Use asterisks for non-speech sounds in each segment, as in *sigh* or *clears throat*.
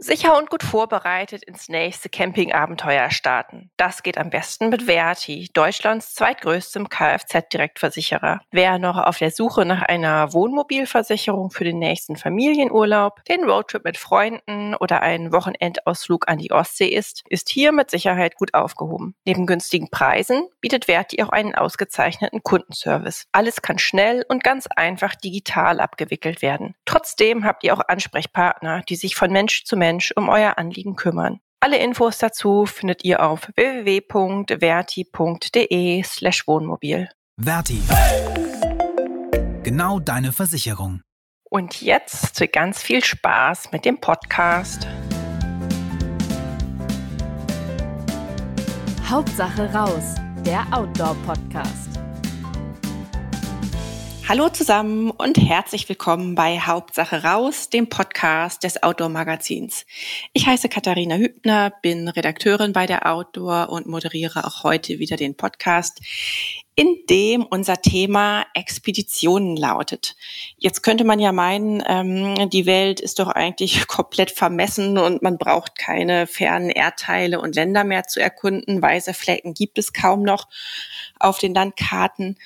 Sicher und gut vorbereitet ins nächste Campingabenteuer starten. Das geht am besten mit Verti, Deutschlands zweitgrößtem Kfz-Direktversicherer. Wer noch auf der Suche nach einer Wohnmobilversicherung für den nächsten Familienurlaub, den Roadtrip mit Freunden oder einen Wochenendausflug an die Ostsee ist, ist hier mit Sicherheit gut aufgehoben. Neben günstigen Preisen bietet Verti auch einen ausgezeichneten Kundenservice. Alles kann schnell und ganz einfach digital abgewickelt werden. Trotzdem habt ihr auch Ansprechpartner, die sich von Mensch zu Mensch Mensch um euer Anliegen kümmern. Alle Infos dazu findet ihr auf www.verti.de slash Wohnmobil. Verti. Genau deine Versicherung. Und jetzt ganz viel Spaß mit dem Podcast. Hauptsache raus, der Outdoor-Podcast. Hallo zusammen und herzlich willkommen bei Hauptsache raus, dem Podcast des Outdoor Magazins. Ich heiße Katharina Hübner, bin Redakteurin bei der Outdoor und moderiere auch heute wieder den Podcast, in dem unser Thema Expeditionen lautet. Jetzt könnte man ja meinen, ähm, die Welt ist doch eigentlich *laughs* komplett vermessen und man braucht keine fernen Erdteile und Länder mehr zu erkunden. Weiße Flecken gibt es kaum noch auf den Landkarten.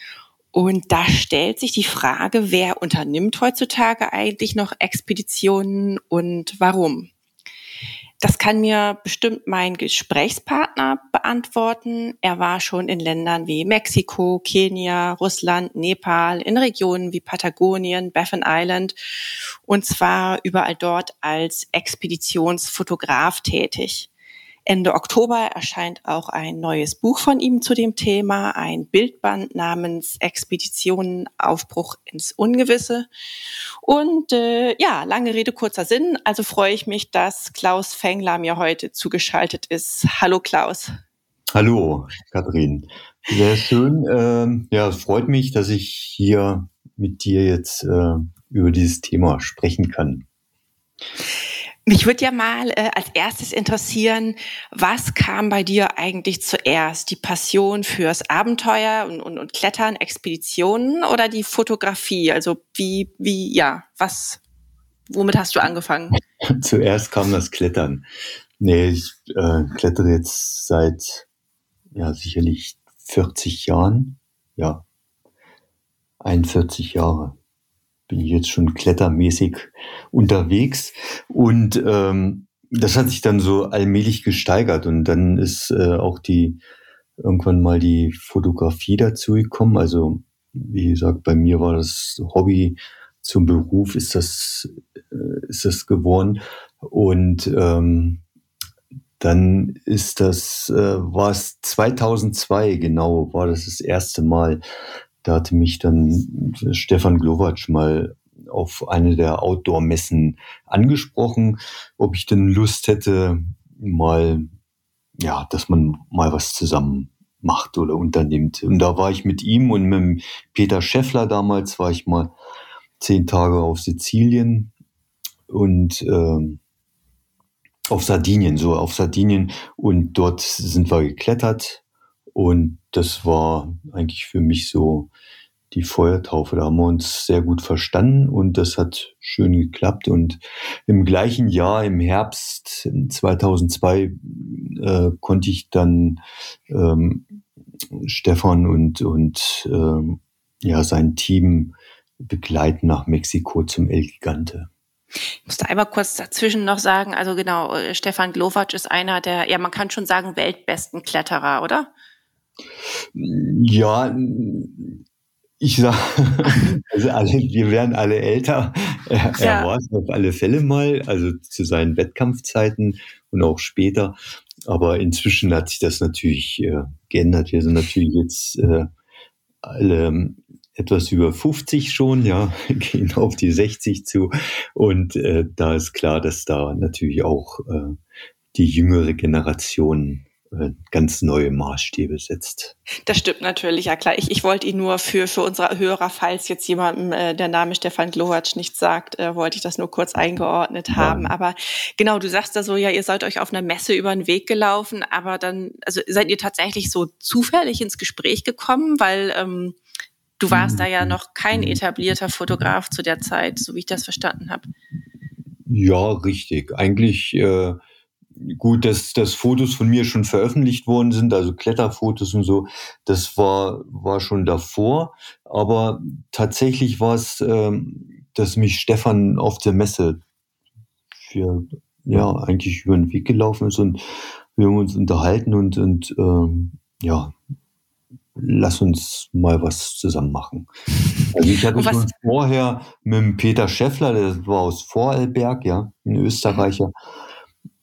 Und da stellt sich die Frage, wer unternimmt heutzutage eigentlich noch Expeditionen und warum? Das kann mir bestimmt mein Gesprächspartner beantworten. Er war schon in Ländern wie Mexiko, Kenia, Russland, Nepal, in Regionen wie Patagonien, Baffin Island und zwar überall dort als Expeditionsfotograf tätig. Ende Oktober erscheint auch ein neues Buch von ihm zu dem Thema, ein Bildband namens Expeditionen Aufbruch ins Ungewisse. Und äh, ja, lange Rede, kurzer Sinn. Also freue ich mich, dass Klaus Fengler mir heute zugeschaltet ist. Hallo Klaus. Hallo, Kathrin. Sehr schön. Ähm, ja, es freut mich, dass ich hier mit dir jetzt äh, über dieses Thema sprechen kann. Mich würde ja mal äh, als erstes interessieren, was kam bei dir eigentlich zuerst? Die Passion fürs Abenteuer und, und, und Klettern, Expeditionen oder die Fotografie? Also wie, wie, ja, was, womit hast du angefangen? *laughs* Zuerst kam das Klettern. Nee, ich äh, klettere jetzt seit ja sicherlich 40 Jahren. Ja, 41 Jahre bin ich jetzt schon klettermäßig unterwegs. Und ähm, das hat sich dann so allmählich gesteigert. Und dann ist äh, auch die irgendwann mal die Fotografie dazu gekommen. Also wie gesagt, bei mir war das Hobby zum Beruf ist das äh, ist das geworden. Und ähm, dann ist das äh, war es 2002 genau war das das erste Mal da hatte mich dann Stefan Glowacz mal auf eine der Outdoor-Messen angesprochen, ob ich denn Lust hätte, mal, ja, dass man mal was zusammen macht oder unternimmt. Und da war ich mit ihm und mit Peter Scheffler damals, war ich mal zehn Tage auf Sizilien und äh, auf Sardinien, so auf Sardinien. Und dort sind wir geklettert und das war eigentlich für mich so die Feuertaufe. Da haben wir uns sehr gut verstanden und das hat schön geklappt. Und im gleichen Jahr, im Herbst 2002, äh, konnte ich dann ähm, Stefan und, und ähm, ja, sein Team begleiten nach Mexiko zum El Gigante. Ich muss da einmal kurz dazwischen noch sagen, also genau, äh, Stefan Glowacz ist einer der, ja, man kann schon sagen, weltbesten Kletterer, oder? Ja, ich sag, *laughs* also alle, wir werden alle älter. Er, ja. er war es auf alle Fälle mal, also zu seinen Wettkampfzeiten und auch später. Aber inzwischen hat sich das natürlich äh, geändert. Wir sind natürlich jetzt äh, alle etwas über 50 schon, ja, *laughs* gehen auf die 60 zu. Und äh, da ist klar, dass da natürlich auch äh, die jüngere Generation ganz neue Maßstäbe setzt. Das stimmt natürlich, ja klar. Ich, ich wollte ihn nur für, für unsere Hörer, falls jetzt jemandem äh, der Name Stefan Glowacz nicht sagt, äh, wollte ich das nur kurz eingeordnet haben. Ja. Aber genau, du sagst da so, ja, ihr seid euch auf einer Messe über den Weg gelaufen, aber dann, also seid ihr tatsächlich so zufällig ins Gespräch gekommen, weil ähm, du warst mhm. da ja noch kein etablierter Fotograf zu der Zeit, so wie ich das verstanden habe. Ja, richtig. Eigentlich äh, gut, dass, dass Fotos von mir schon veröffentlicht worden sind, also Kletterfotos und so, das war, war schon davor. Aber tatsächlich war es, ähm, dass mich Stefan auf der Messe für, ja, eigentlich über den Weg gelaufen ist und wir haben uns unterhalten und, und ähm, ja, lass uns mal was zusammen machen. Also ich hatte schon vorher mit dem Peter Scheffler, der war aus Vorarlberg, ja, ein Österreicher,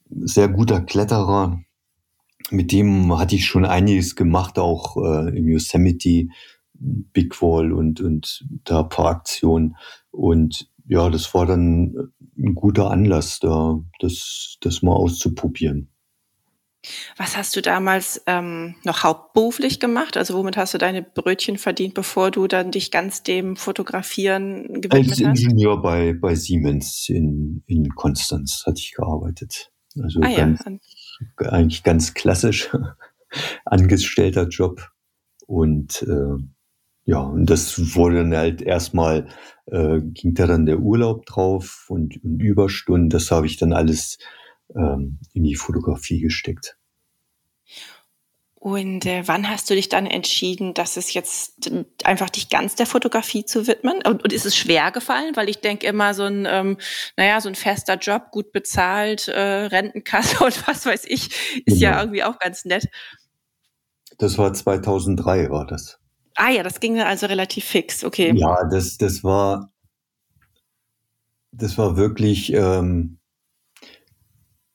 sehr guter Kletterer. Mit dem hatte ich schon einiges gemacht, auch äh, im Yosemite, Big Wall und, und da ein paar Aktionen. Und ja, das war dann ein guter Anlass, da das, das mal auszuprobieren. Was hast du damals ähm, noch hauptberuflich gemacht? Also womit hast du deine Brötchen verdient, bevor du dann dich ganz dem Fotografieren gewidmet hast? Als Ingenieur bei, bei Siemens in, in Konstanz hatte ich gearbeitet. Also ah, ganz, ja. eigentlich ganz klassisch *laughs* angestellter Job. Und äh, ja, und das wurde dann halt erstmal, äh, ging da dann der Urlaub drauf und, und Überstunden. Das habe ich dann alles ähm, in die Fotografie gesteckt. Und äh, wann hast du dich dann entschieden, dass es jetzt einfach dich ganz der Fotografie zu widmen? Und, und ist es schwer gefallen? Weil ich denke immer so ein, ähm, naja, so ein fester Job, gut bezahlt, äh, Rentenkasse *laughs* und was weiß ich, ist genau. ja irgendwie auch ganz nett. Das war 2003, war das. Ah ja, das ging also relativ fix, okay. Ja, das, das war, das war wirklich, ähm,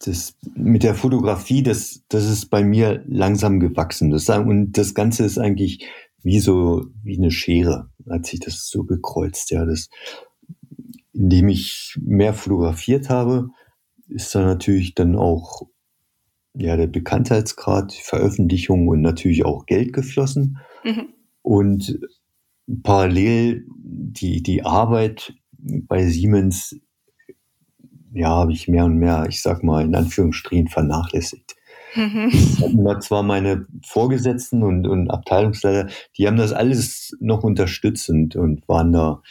das mit der Fotografie, das, das ist bei mir langsam gewachsen. Das, und das Ganze ist eigentlich wie so, wie eine Schere, als ich das so gekreuzt, ja, das, indem ich mehr fotografiert habe, ist da natürlich dann auch, ja, der Bekanntheitsgrad, Veröffentlichung und natürlich auch Geld geflossen. Mhm. Und parallel die, die Arbeit bei Siemens ja, habe ich mehr und mehr, ich sag mal, in Anführungsstrichen vernachlässigt. Mhm. zwar meine Vorgesetzten und, und Abteilungsleiter, die haben das alles noch unterstützt und, waren da,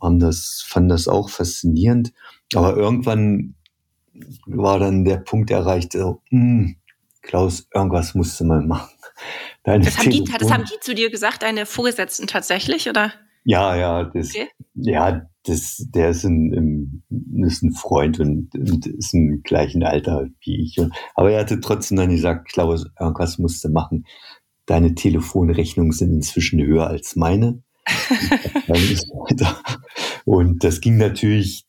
haben das, fanden das auch faszinierend. Aber irgendwann war dann der Punkt erreicht, so, hm, Klaus, irgendwas musst du mal machen. Das haben, die, das haben, die, zu dir gesagt, deine Vorgesetzten tatsächlich, oder? Ja, ja, das, okay. ja, das, der ist ein, ist ein Freund und, und ist im gleichen Alter wie ich. Aber er hatte trotzdem dann gesagt, Klaus, irgendwas musst du machen. Deine Telefonrechnungen sind inzwischen höher als meine. *laughs* und das ging natürlich,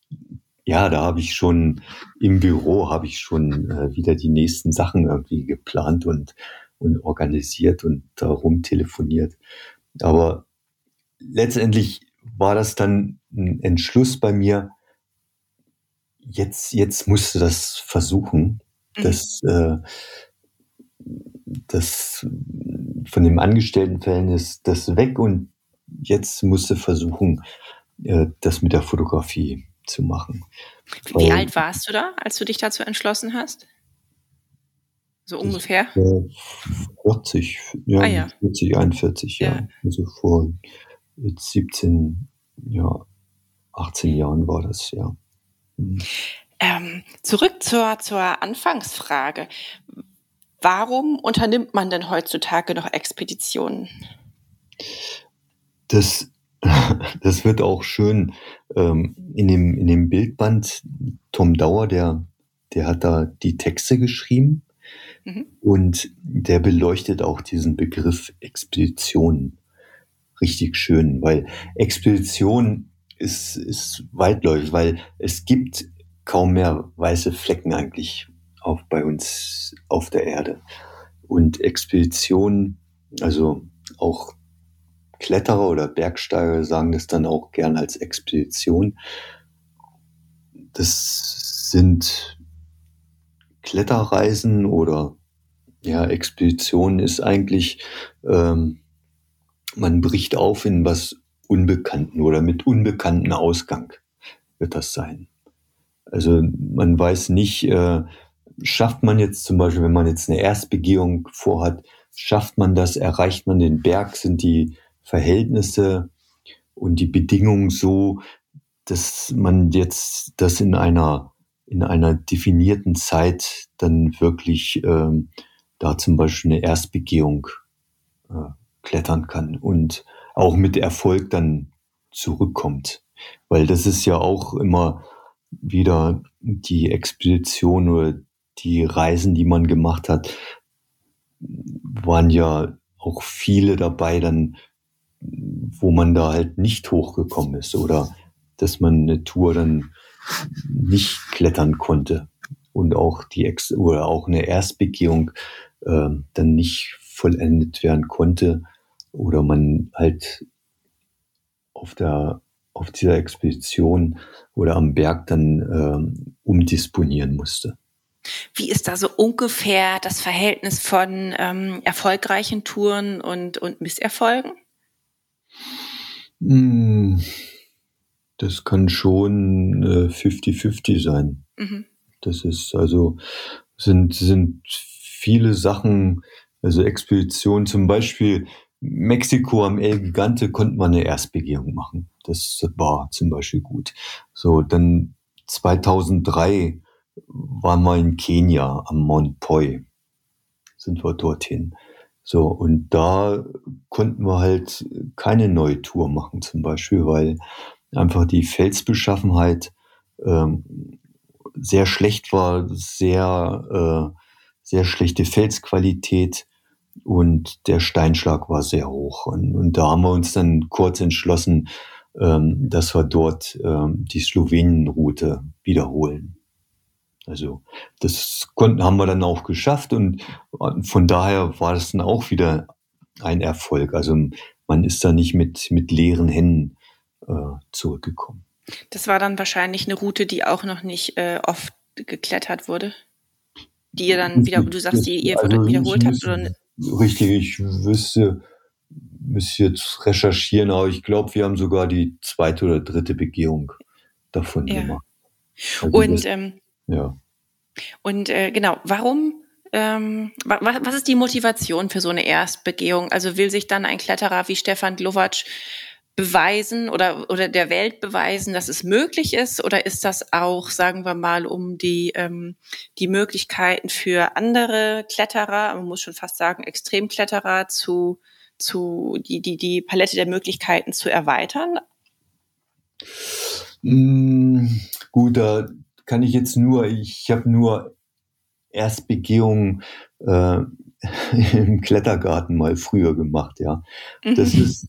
ja, da habe ich schon im Büro habe ich schon äh, wieder die nächsten Sachen irgendwie geplant und, und organisiert und darum telefoniert. Aber letztendlich war das dann ein Entschluss bei mir, jetzt, jetzt musste das versuchen, mhm. das, äh, das von dem Angestelltenverhältnis das weg und jetzt musste versuchen, äh, das mit der Fotografie zu machen. Wie Weil, alt warst du da, als du dich dazu entschlossen hast? So ungefähr? 40, ja, ah, ja. 40, 41, ja. ja. Also vor jetzt 17, ja, 18 Jahren war das, ja. Mhm. Ähm, zurück zur, zur Anfangsfrage. Warum unternimmt man denn heutzutage noch Expeditionen? Das, *laughs* das wird auch schön ähm, in, dem, in dem Bildband. Tom Dauer, der, der hat da die Texte geschrieben mhm. und der beleuchtet auch diesen Begriff Expedition richtig schön, weil Expedition ist, ist weitläufig, weil es gibt kaum mehr weiße Flecken eigentlich auf, bei uns auf der Erde. Und Expedition, also auch Kletterer oder Bergsteiger sagen das dann auch gern als Expedition. Das sind Kletterreisen oder ja, Expedition ist eigentlich ähm, man bricht auf in was Unbekannten oder mit unbekannten Ausgang wird das sein. Also man weiß nicht, äh, schafft man jetzt zum Beispiel, wenn man jetzt eine Erstbegehung vorhat, schafft man das, erreicht man den Berg, sind die Verhältnisse und die Bedingungen so, dass man jetzt das in einer in einer definierten Zeit dann wirklich ähm, da zum Beispiel eine Erstbegehung äh, klettern kann und auch mit Erfolg dann zurückkommt. Weil das ist ja auch immer wieder die Expedition oder die Reisen, die man gemacht hat, waren ja auch viele dabei dann, wo man da halt nicht hochgekommen ist oder dass man eine Tour dann nicht klettern konnte und auch die Ex oder auch eine Erstbegehung äh, dann nicht vollendet werden konnte oder man halt auf der auf dieser Expedition oder am Berg dann ähm, umdisponieren musste. Wie ist da so ungefähr das Verhältnis von ähm, erfolgreichen Touren und, und Misserfolgen? Hm, das kann schon 50-50 äh, sein. Mhm. Das ist also, sind, sind viele Sachen, also Expeditionen, zum Beispiel Mexiko am El Gigante konnte man eine Erstbegehung machen. Das war zum Beispiel gut. So, dann 2003 waren wir in Kenia am Mount Poi. Sind wir dorthin. So, und da konnten wir halt keine neue Tour machen, zum Beispiel, weil einfach die Felsbeschaffenheit ähm, sehr schlecht war, sehr, äh, sehr schlechte Felsqualität und der Steinschlag war sehr hoch. Und, und da haben wir uns dann kurz entschlossen, ähm, dass wir dort ähm, die Slowenien-Route wiederholen. Also das konnten, haben wir dann auch geschafft und von daher war das dann auch wieder ein Erfolg. Also man ist da nicht mit, mit leeren Händen äh, zurückgekommen. Das war dann wahrscheinlich eine Route, die auch noch nicht äh, oft geklettert wurde. Die ihr dann wieder, du sagst, die ihr also wiederholt habt? Oder? Richtig, ich wüsste, müsste jetzt recherchieren, aber ich glaube, wir haben sogar die zweite oder dritte Begehung davon ja. gemacht. Also und das, ähm, ja. Und äh, genau, warum ähm, was, was ist die Motivation für so eine Erstbegehung? Also will sich dann ein Kletterer wie Stefan Glovac beweisen oder, oder der Welt beweisen, dass es möglich ist? Oder ist das auch, sagen wir mal, um die, ähm, die Möglichkeiten für andere Kletterer, man muss schon fast sagen Extremkletterer, zu, zu die, die, die Palette der Möglichkeiten zu erweitern? Mm, gut, da kann ich jetzt nur, ich habe nur Erstbegehungen äh, *laughs* im Klettergarten mal früher gemacht, ja. Das mhm. ist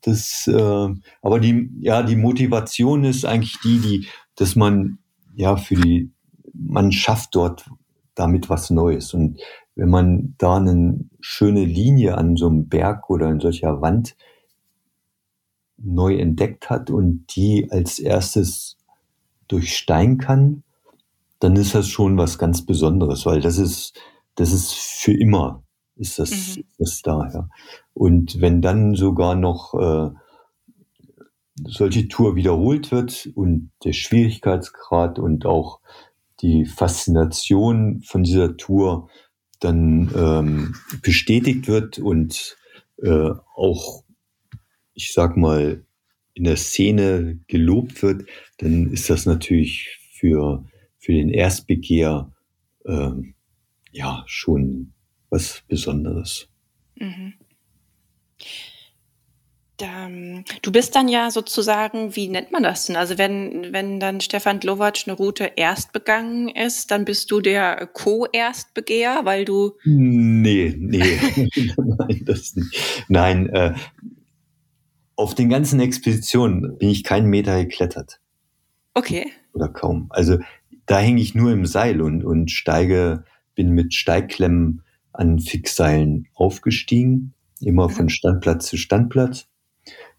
das, äh, aber die, ja, die Motivation ist eigentlich die, die, dass man ja für die, man schafft dort damit was Neues. Und wenn man da eine schöne Linie an so einem Berg oder in solcher Wand neu entdeckt hat und die als erstes durchsteigen kann, dann ist das schon was ganz Besonderes, weil das ist, das ist für immer ist das, mhm. das da, ja. Und wenn dann sogar noch äh, solche Tour wiederholt wird und der Schwierigkeitsgrad und auch die Faszination von dieser Tour dann ähm, bestätigt wird und äh, auch, ich sag mal, in der Szene gelobt wird, dann ist das natürlich für, für den Erstbegehr äh, ja schon was Besonderes. Mhm. Du bist dann ja sozusagen, wie nennt man das denn? Also wenn, wenn dann Stefan Glovac eine Route erst begangen ist, dann bist du der Co-Erstbegeher, weil du. Nee, nee. *laughs* Nein, das nicht. Nein, äh, auf den ganzen Expeditionen bin ich keinen Meter geklettert. Okay. Oder kaum. Also da hänge ich nur im Seil und, und steige, bin mit Steigklemmen an Fixseilen aufgestiegen, immer von Standplatz zu Standplatz.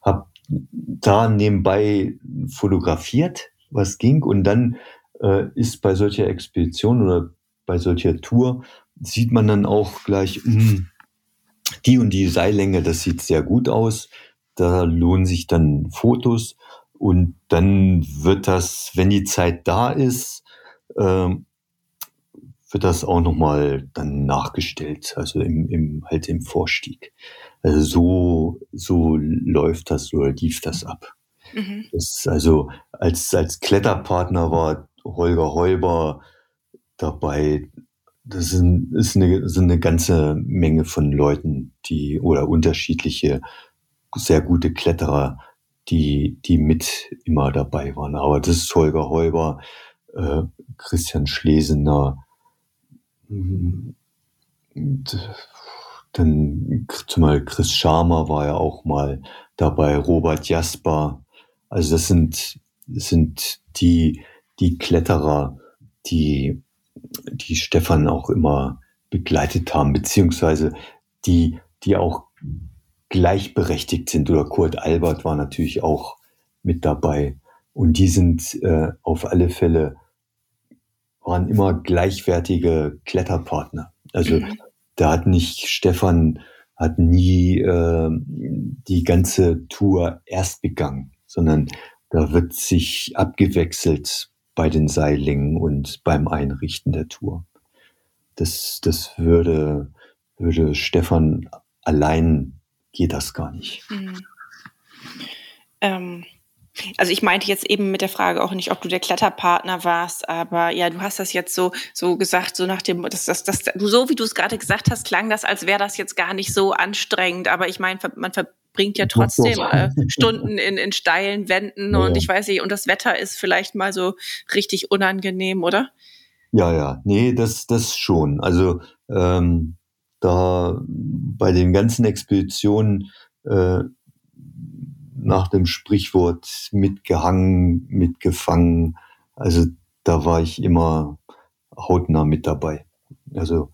Hab da nebenbei fotografiert, was ging und dann äh, ist bei solcher Expedition oder bei solcher Tour sieht man dann auch gleich, mh, hm, die und die Seillänge, das sieht sehr gut aus. Da lohnen sich dann Fotos und dann wird das, wenn die Zeit da ist, äh, wird das auch nochmal dann nachgestellt, also im, im, halt im Vorstieg. Also so, so läuft das oder lief das ab. Mhm. Das, also als, als Kletterpartner war Holger Heuber dabei. Das sind, ist eine, sind eine ganze Menge von Leuten, die oder unterschiedliche sehr gute Kletterer, die, die mit immer dabei waren. Aber das ist Holger Heuber, äh, Christian Schlesener, dann zum Beispiel Chris Sharma war ja auch mal dabei, Robert Jasper. Also das sind, das sind die, die Kletterer, die, die Stefan auch immer begleitet haben, beziehungsweise die, die auch gleichberechtigt sind. Oder Kurt Albert war natürlich auch mit dabei. Und die sind äh, auf alle Fälle, waren immer gleichwertige Kletterpartner. Also mhm. da hat nicht Stefan, hat nie äh, die ganze Tour erst begangen, sondern da wird sich abgewechselt bei den Seilingen und beim Einrichten der Tour. Das, das würde, würde Stefan allein geht das gar nicht. Mhm. Ähm, also ich meinte jetzt eben mit der Frage auch nicht, ob du der Kletterpartner warst, aber ja, du hast das jetzt so so gesagt, so nach dem, das, das, das, du so wie du es gerade gesagt hast, klang das, als wäre das jetzt gar nicht so anstrengend. Aber ich meine, man verbringt ja trotzdem äh, *laughs* Stunden in, in steilen Wänden ja. und ich weiß nicht, und das Wetter ist vielleicht mal so richtig unangenehm, oder? Ja, ja, nee, das, das schon. Also ähm, da bei den ganzen Expeditionen äh, nach dem Sprichwort mitgehangen, mitgefangen. Also da war ich immer hautnah mit dabei. Also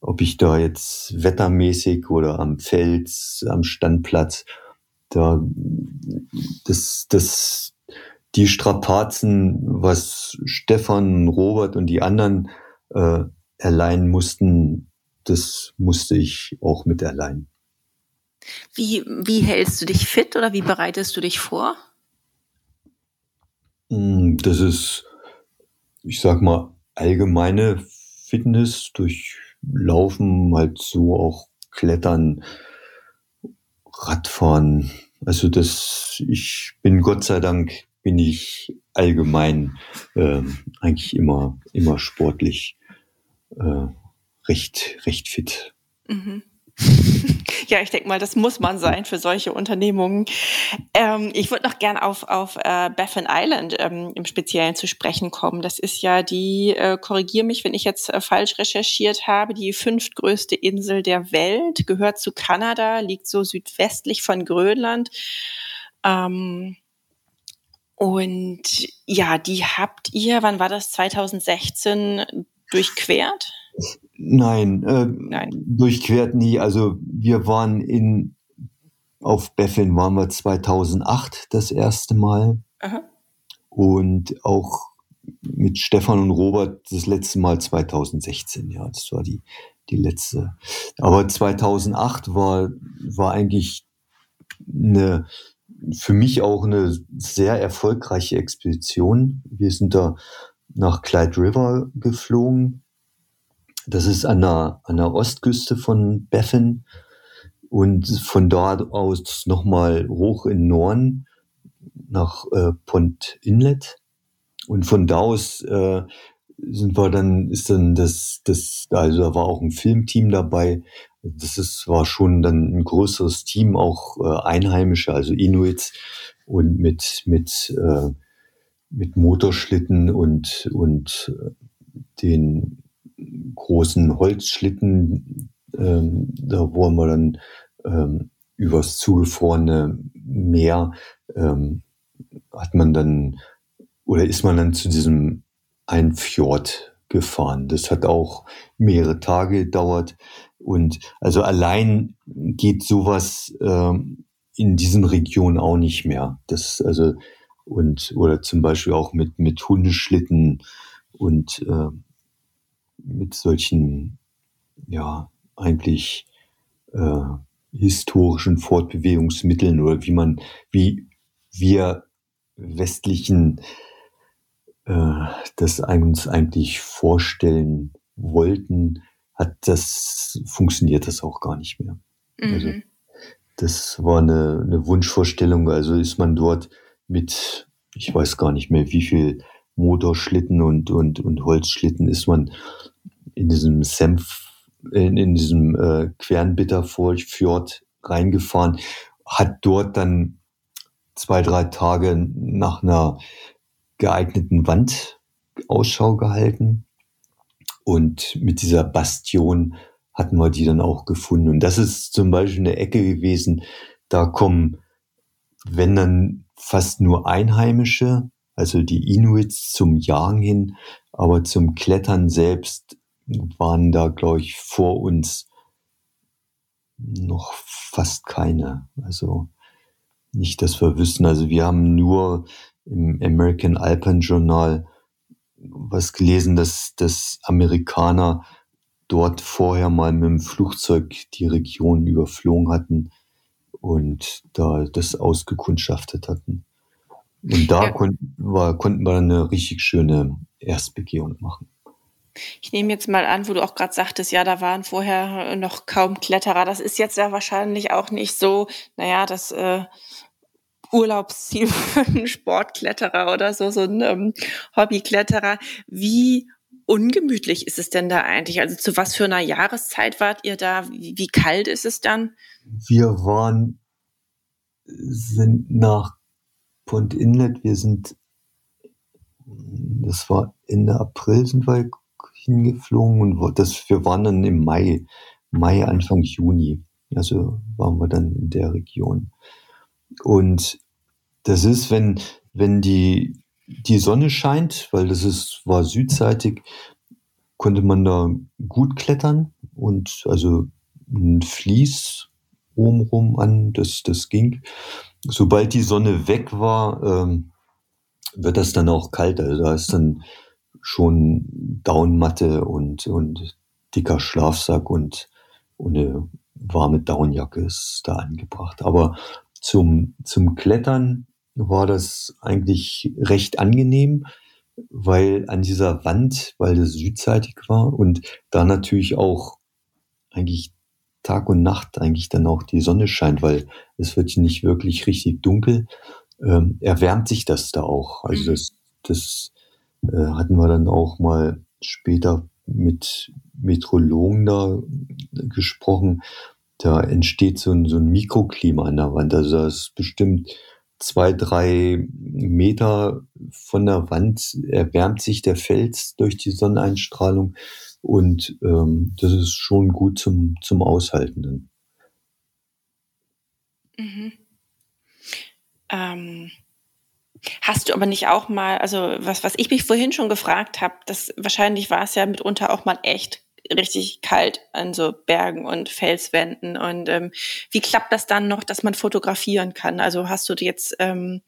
ob ich da jetzt wettermäßig oder am Fels, am Standplatz, da das, das, die Strapazen, was Stefan, Robert und die anderen äh, erleihen mussten, das musste ich auch mit erleihen. Wie, wie hältst du dich fit oder wie bereitest du dich vor? Hm, das ist, ich sag mal, allgemeine Fitness durch Laufen, halt so auch Klettern, Radfahren. Also das, ich bin Gott sei Dank, bin ich allgemein äh, eigentlich immer, immer sportlich. Äh, recht, recht fit. Mhm. Ja, ich denke mal, das muss man sein für solche Unternehmungen. Ähm, ich würde noch gern auf, auf äh, Baffin Island ähm, im Speziellen zu sprechen kommen. Das ist ja die, äh, korrigier mich, wenn ich jetzt äh, falsch recherchiert habe, die fünftgrößte Insel der Welt, gehört zu Kanada, liegt so südwestlich von Grönland. Ähm, und ja, die habt ihr, wann war das, 2016 durchquert? Nein, äh, Nein, durchquert nie. Also wir waren in, auf Beffin waren wir 2008 das erste Mal. Aha. Und auch mit Stefan und Robert das letzte Mal 2016, ja, das war die, die letzte. Aber 2008 war, war eigentlich eine, für mich auch eine sehr erfolgreiche Expedition. Wir sind da nach Clyde River geflogen das ist an der, an der Ostküste von Baffin und von dort aus nochmal hoch in Norden nach äh, Pont Inlet. Und von da aus äh, sind wir dann, ist dann das, das, also da war auch ein Filmteam dabei. Das ist, war schon dann ein größeres Team, auch äh, Einheimische, also Inuits und mit, mit, äh, mit Motorschlitten und, und äh, den großen Holzschlitten, ähm, da wo wir dann ähm, übers zugefrorene Meer ähm, hat man dann oder ist man dann zu diesem ein Fjord gefahren. Das hat auch mehrere Tage gedauert und also allein geht sowas ähm, in diesen Regionen auch nicht mehr. Das also und oder zum Beispiel auch mit mit Hundeschlitten und äh, mit solchen, ja, eigentlich äh, historischen Fortbewegungsmitteln oder wie man, wie wir westlichen äh, das uns eigentlich vorstellen wollten, hat das, funktioniert das auch gar nicht mehr. Mhm. Also, das war eine, eine Wunschvorstellung. Also ist man dort mit, ich weiß gar nicht mehr, wie viel Motorschlitten und, und, und Holzschlitten ist man in diesem Senf, in, in diesem äh, Quernbitterfjord reingefahren, hat dort dann zwei, drei Tage nach einer geeigneten Wand Ausschau gehalten. Und mit dieser Bastion hatten wir die dann auch gefunden. Und das ist zum Beispiel eine Ecke gewesen, da kommen, wenn dann fast nur Einheimische, also die Inuits zum Jagen hin, aber zum Klettern selbst waren da, glaube ich, vor uns noch fast keine. Also nicht, dass wir wüssten. Also wir haben nur im American Alpine Journal was gelesen, dass, dass Amerikaner dort vorher mal mit dem Flugzeug die Region überflogen hatten und da das ausgekundschaftet hatten. Und da ja. konnten, war, konnten wir eine richtig schöne Erstbegehung machen. Ich nehme jetzt mal an, wo du auch gerade sagtest, ja, da waren vorher noch kaum Kletterer. Das ist jetzt ja wahrscheinlich auch nicht so, naja, das äh, Urlaubsziel *laughs* für einen Sportkletterer oder so, so ein ähm, Hobbykletterer. Wie ungemütlich ist es denn da eigentlich? Also zu was für einer Jahreszeit wart ihr da? Wie, wie kalt ist es dann? Wir waren, sind nach Point Inlet, wir sind, das war Ende April sind wir hingeflogen und das, wir waren dann im Mai, Mai, Anfang Juni. Also waren wir dann in der Region. Und das ist, wenn, wenn die, die Sonne scheint, weil das ist, war südseitig, konnte man da gut klettern und also ein Vlies obenrum an, das, das ging. Sobald die Sonne weg war, ähm, wird das dann auch kalt. Also da ist dann schon Daunenmatte und, und dicker Schlafsack und, und eine warme Daunenjacke ist da angebracht. Aber zum, zum Klettern war das eigentlich recht angenehm, weil an dieser Wand, weil das südseitig war und da natürlich auch eigentlich Tag und Nacht eigentlich dann auch die Sonne scheint, weil es wird nicht wirklich richtig dunkel, ähm, erwärmt sich das da auch. Also mhm. das, das äh, hatten wir dann auch mal später mit Metrologen da gesprochen, da entsteht so ein, so ein Mikroklima an der Wand. Also das ist bestimmt zwei, drei Meter von der Wand erwärmt sich der Fels durch die Sonneneinstrahlung und ähm, das ist schon gut zum, zum Aushalten. Mhm. Ähm, hast du aber nicht auch mal, also was, was ich mich vorhin schon gefragt habe, das wahrscheinlich war es ja mitunter auch mal echt richtig kalt an so Bergen und Felswänden. Und ähm, wie klappt das dann noch, dass man fotografieren kann? Also hast du jetzt ähm,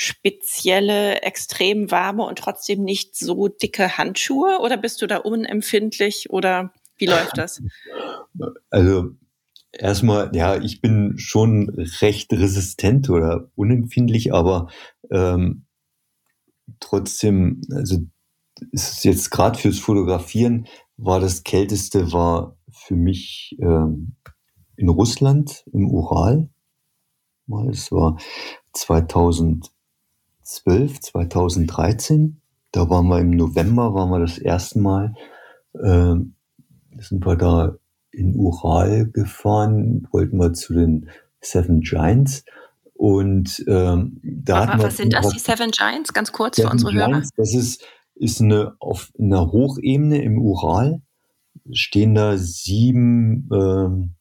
spezielle, extrem warme und trotzdem nicht so dicke Handschuhe oder bist du da unempfindlich oder wie läuft das? *laughs* Also erstmal, ja, ich bin schon recht resistent oder unempfindlich, aber ähm, trotzdem, also ist jetzt gerade fürs Fotografieren war das kälteste war für mich ähm, in Russland im Ural. Mal, es war 2012, 2013. Da waren wir im November, waren wir das erste Mal, äh, sind wir da in Ural gefahren, wollten wir zu den Seven Giants. Und ähm, da was, was sind das, die Seven Giants? Ganz kurz Seven für unsere Giants, Hörer. Das ist ist eine, auf einer Hochebene im Ural, stehen da sieben, äh,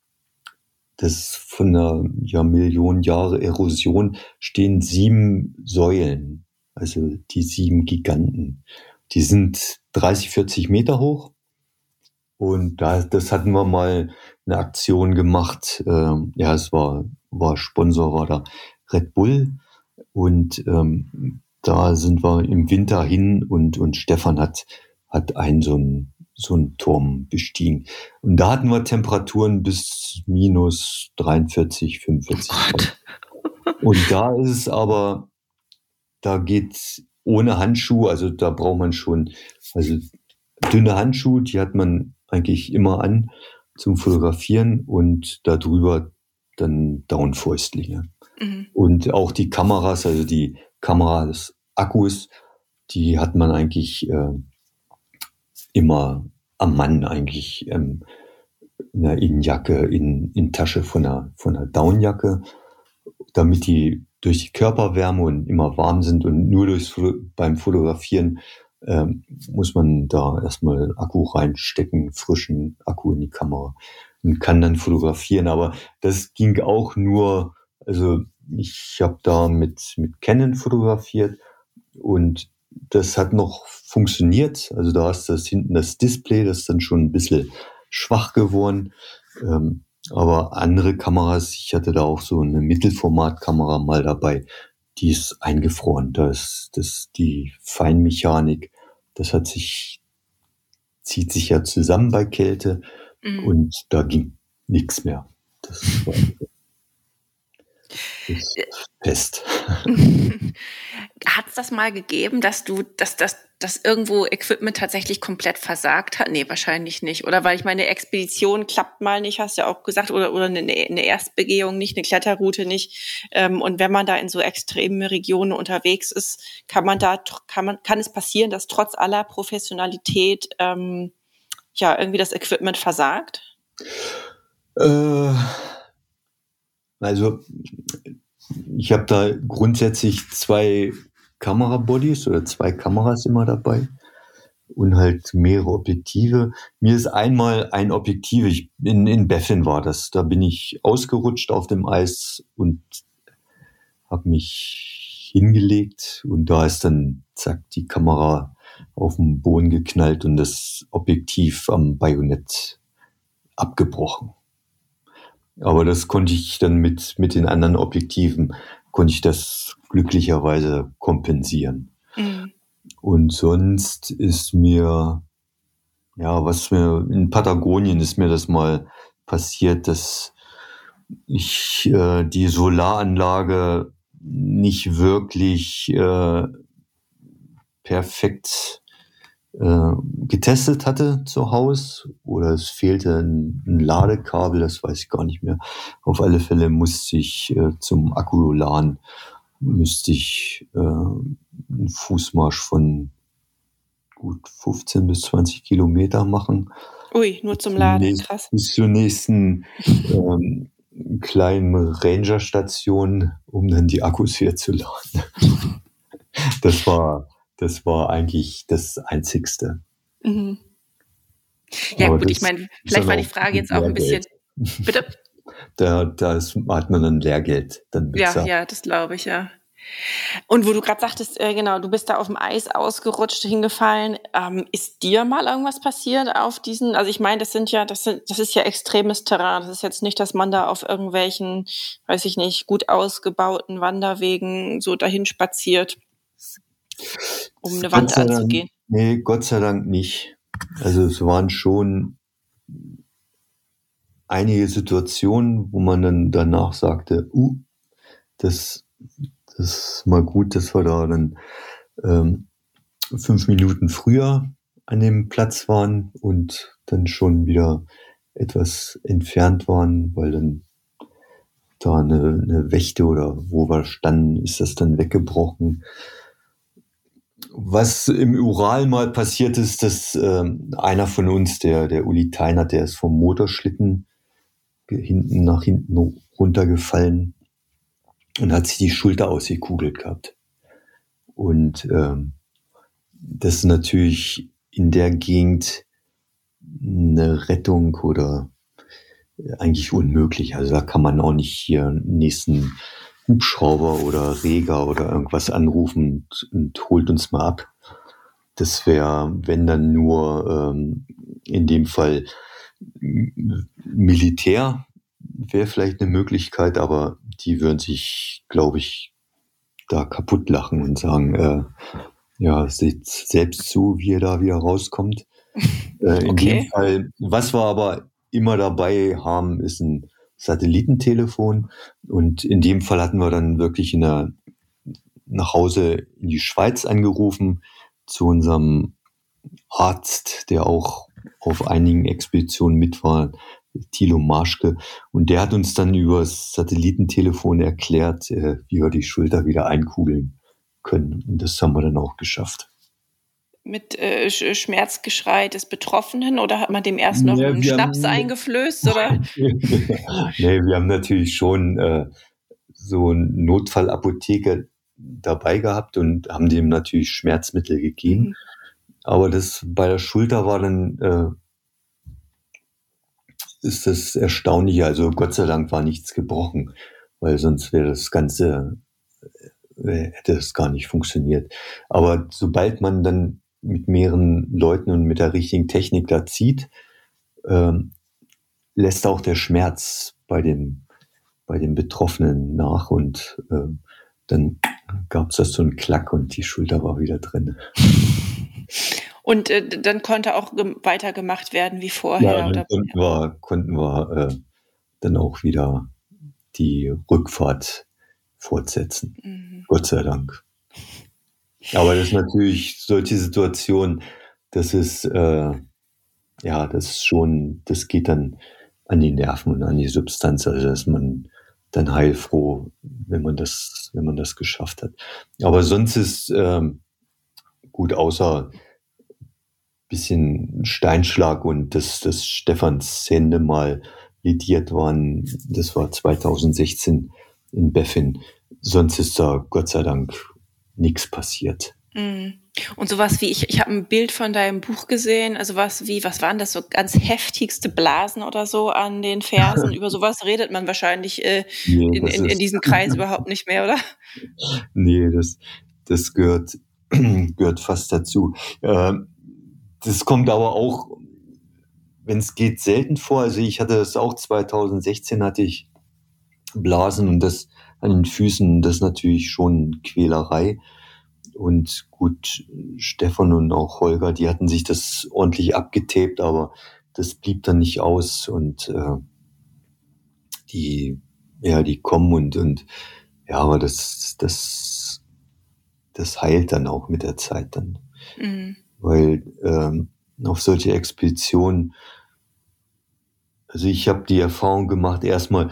das von einer ja, Million Jahre Erosion, stehen sieben Säulen, also die sieben Giganten. Die sind 30, 40 Meter hoch. Und da, das hatten wir mal eine Aktion gemacht. Ähm, ja, es war, war Sponsor, war da Red Bull. Und ähm, da sind wir im Winter hin und, und Stefan hat, hat einen so einen, so einen Turm bestiegen. Und da hatten wir Temperaturen bis minus 43, 45 Grad. Und da ist es aber, da geht ohne Handschuhe, also da braucht man schon, also dünne Handschuhe, die hat man eigentlich immer an zum Fotografieren und darüber dann Downfäustlinge. Mhm. Und auch die Kameras, also die Kamera des Akkus, die hat man eigentlich äh, immer am Mann eigentlich ähm, in der Innenjacke, in, in Tasche von einer, von einer Downjacke, damit die durch die Körperwärme und immer warm sind und nur durchs, beim Fotografieren ähm, muss man da erstmal Akku reinstecken, frischen Akku in die Kamera und kann dann fotografieren. Aber das ging auch nur, also ich habe da mit, mit Canon fotografiert und das hat noch funktioniert. Also da ist das hinten das Display, das ist dann schon ein bisschen schwach geworden. Ähm, aber andere Kameras, ich hatte da auch so eine Mittelformatkamera mal dabei, die ist eingefroren. Da ist das, die Feinmechanik, das hat sich, zieht sich ja zusammen bei Kälte mhm. und da ging nichts mehr. Das war fest. Hat es das mal gegeben, dass du, dass, dass, dass irgendwo Equipment tatsächlich komplett versagt hat? Nee, wahrscheinlich nicht. Oder weil ich meine, Expedition klappt mal nicht, hast du ja auch gesagt, oder, oder eine, eine Erstbegehung nicht, eine Kletterroute nicht. Ähm, und wenn man da in so extremen Regionen unterwegs ist, kann man da, kann man, kann es passieren, dass trotz aller Professionalität ähm, ja irgendwie das Equipment versagt? Äh, also ich habe da grundsätzlich zwei Kamerabodies oder zwei Kameras immer dabei und halt mehrere Objektive. Mir ist einmal ein Objektiv, ich, in, in Beffin war das, da bin ich ausgerutscht auf dem Eis und habe mich hingelegt und da ist dann, zack, die Kamera auf den Boden geknallt und das Objektiv am Bajonett abgebrochen. Aber das konnte ich dann mit, mit den anderen Objektiven, konnte ich das glücklicherweise kompensieren. Mhm. Und sonst ist mir, ja, was mir in Patagonien ist mir das mal passiert, dass ich äh, die Solaranlage nicht wirklich äh, perfekt äh, getestet hatte zu Hause oder es fehlte ein, ein, Ladekabel, das weiß ich gar nicht mehr. Auf alle Fälle musste ich äh, zum Akkuladen müsste ich äh, einen Fußmarsch von gut 15 bis 20 Kilometer machen. Ui, nur zum Laden, krass. Bis zur nächsten ähm, kleinen Ranger-Station, um dann die Akkus *laughs* wieder zu laden. das war das war eigentlich das Einzigste. Mhm. Ja, Aber gut, ich meine, vielleicht war die Frage jetzt auch ein bisschen. *laughs* Bitte? Da, da ist, hat man dann Lehrgeld dann. Ja, ja, das glaube ich, ja. Und wo du gerade sagtest, äh, genau, du bist da auf dem Eis ausgerutscht, hingefallen. Ähm, ist dir mal irgendwas passiert auf diesen? Also ich meine, das sind ja, das sind, das ist ja extremes Terrain. Das ist jetzt nicht, dass man da auf irgendwelchen, weiß ich nicht, gut ausgebauten Wanderwegen so dahin spaziert um eine Wand Dank, anzugehen? Nee, Gott sei Dank nicht. Also es waren schon einige Situationen, wo man dann danach sagte, uh, das, das ist mal gut, dass wir da dann ähm, fünf Minuten früher an dem Platz waren und dann schon wieder etwas entfernt waren, weil dann da eine, eine Wächte oder wo wir standen, ist das dann weggebrochen was im Ural mal passiert ist, dass äh, einer von uns, der, der Uli Teiner, der ist vom Motorschlitten hinten nach hinten runtergefallen und hat sich die Schulter ausgekugelt gehabt. Und ähm, das ist natürlich in der Gegend eine Rettung oder eigentlich unmöglich. Also da kann man auch nicht hier nächsten Hubschrauber oder Reger oder irgendwas anrufen und, und holt uns mal ab. Das wäre, wenn dann nur ähm, in dem Fall Militär wäre vielleicht eine Möglichkeit, aber die würden sich, glaube ich, da kaputt lachen und sagen, äh, ja, seht selbst zu, wie ihr da wieder rauskommt. *laughs* Äh, in okay. dem Fall, was wir aber immer dabei haben, ist ein Satellitentelefon. Und in dem Fall hatten wir dann wirklich in der, nach Hause in die Schweiz angerufen zu unserem Arzt, der auch auf einigen Expeditionen mit war, Thilo Marschke. Und der hat uns dann über das Satellitentelefon erklärt, äh, wie wir die Schulter wieder einkugeln können. Und das haben wir dann auch geschafft. Mit äh, Schmerzgeschrei des Betroffenen oder hat man dem erst noch ja, einen Schnaps haben, eingeflößt? Oder? *laughs* nee, wir haben natürlich schon äh, so einen Notfallapotheker dabei gehabt und haben dem natürlich Schmerzmittel gegeben. Mhm. Aber das bei der Schulter war dann, äh, ist das erstaunlich. Also Gott sei Dank war nichts gebrochen, weil sonst wäre das Ganze, äh, hätte es gar nicht funktioniert. Aber sobald man dann mit mehreren Leuten und mit der richtigen Technik da zieht, ähm, lässt auch der Schmerz bei dem, bei dem Betroffenen nach und äh, dann gab es das so einen Klack und die Schulter war wieder drin. Und äh, dann konnte auch weitergemacht werden wie vorher. Ja, dann konnten wir, konnten wir äh, dann auch wieder die Rückfahrt fortsetzen. Mhm. Gott sei Dank. Aber das ist natürlich solche Situation, das ist äh, ja, das ist schon, das geht dann an die Nerven und an die Substanz, also dass man dann heilfroh, wenn man das, wenn man das geschafft hat. Aber sonst ist ähm, gut, außer bisschen Steinschlag und dass, dass Stefans Hände mal lidiert waren, das war 2016 in Beffin. Sonst ist da Gott sei Dank nichts passiert. Mhm. Und sowas wie, ich, ich habe ein Bild von deinem Buch gesehen, also was wie, was waren das so ganz heftigste Blasen oder so an den Fersen? *laughs* Über sowas redet man wahrscheinlich äh, nee, in, in, in diesem Kreis überhaupt nicht mehr, oder? *laughs* Nee, das, das gehört, *clears throat* gehört fast dazu. Äh, das kommt aber auch, wenn es geht, selten vor. Also ich hatte das auch 2016 hatte ich Blasen und das an den Füßen, das ist natürlich schon Quälerei. Und gut, Stefan und auch Holger, die hatten sich das ordentlich abgetaped, aber das blieb dann nicht aus und äh, die, ja, die kommen und, und ja, aber das, das, das heilt dann auch mit der Zeit dann. Mhm. Weil ähm, auf solche Expeditionen, also ich habe die Erfahrung gemacht, erstmal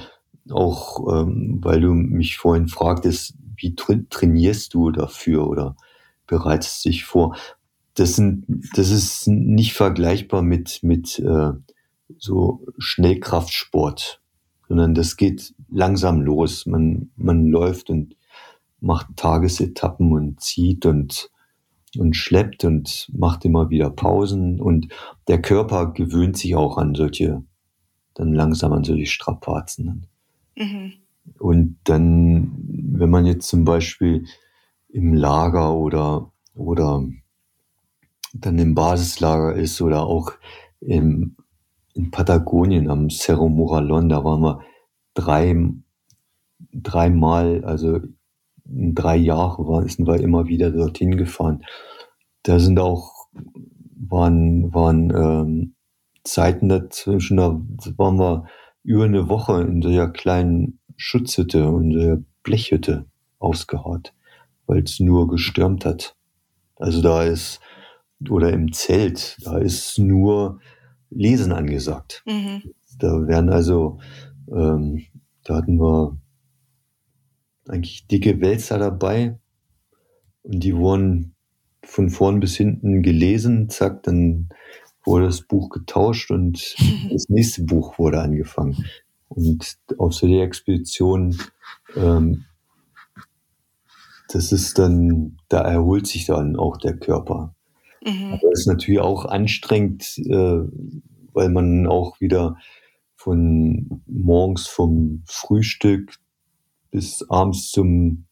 auch, ähm, weil du mich vorhin fragtest, wie tra trainierst du dafür oder bereitest dich vor? Das, sind, das ist nicht vergleichbar mit, mit äh, so Schnellkraftsport, sondern das geht langsam los. Man, man läuft und macht Tagesetappen und zieht und, und schleppt und macht immer wieder Pausen und der Körper gewöhnt sich auch an solche, dann langsam an solche Strapazen. Mhm. Und dann, wenn man jetzt zum Beispiel im Lager oder, oder dann im Basislager ist oder auch im, in Patagonien am Cerro Moralon, da waren wir drei, dreimal, also drei Jahre war, sind wir immer wieder dorthin gefahren. Da sind auch, waren, waren ähm, Zeiten dazwischen, da waren wir über eine Woche in der kleinen Schutzhütte und der Blechhütte ausgehaut, weil es nur gestürmt hat. Also da ist, oder im Zelt, da ist nur Lesen angesagt. Mhm. Da werden also, ähm, da hatten wir eigentlich dicke Wälzer dabei und die wurden von vorn bis hinten gelesen, zack, dann wurde das Buch getauscht und *laughs* das nächste Buch wurde angefangen. Und auf so die Expedition, ähm, das ist dann, da erholt sich dann auch der Körper. Mhm. Aber es ist natürlich auch anstrengend, äh, weil man auch wieder von morgens vom Frühstück bis abends zum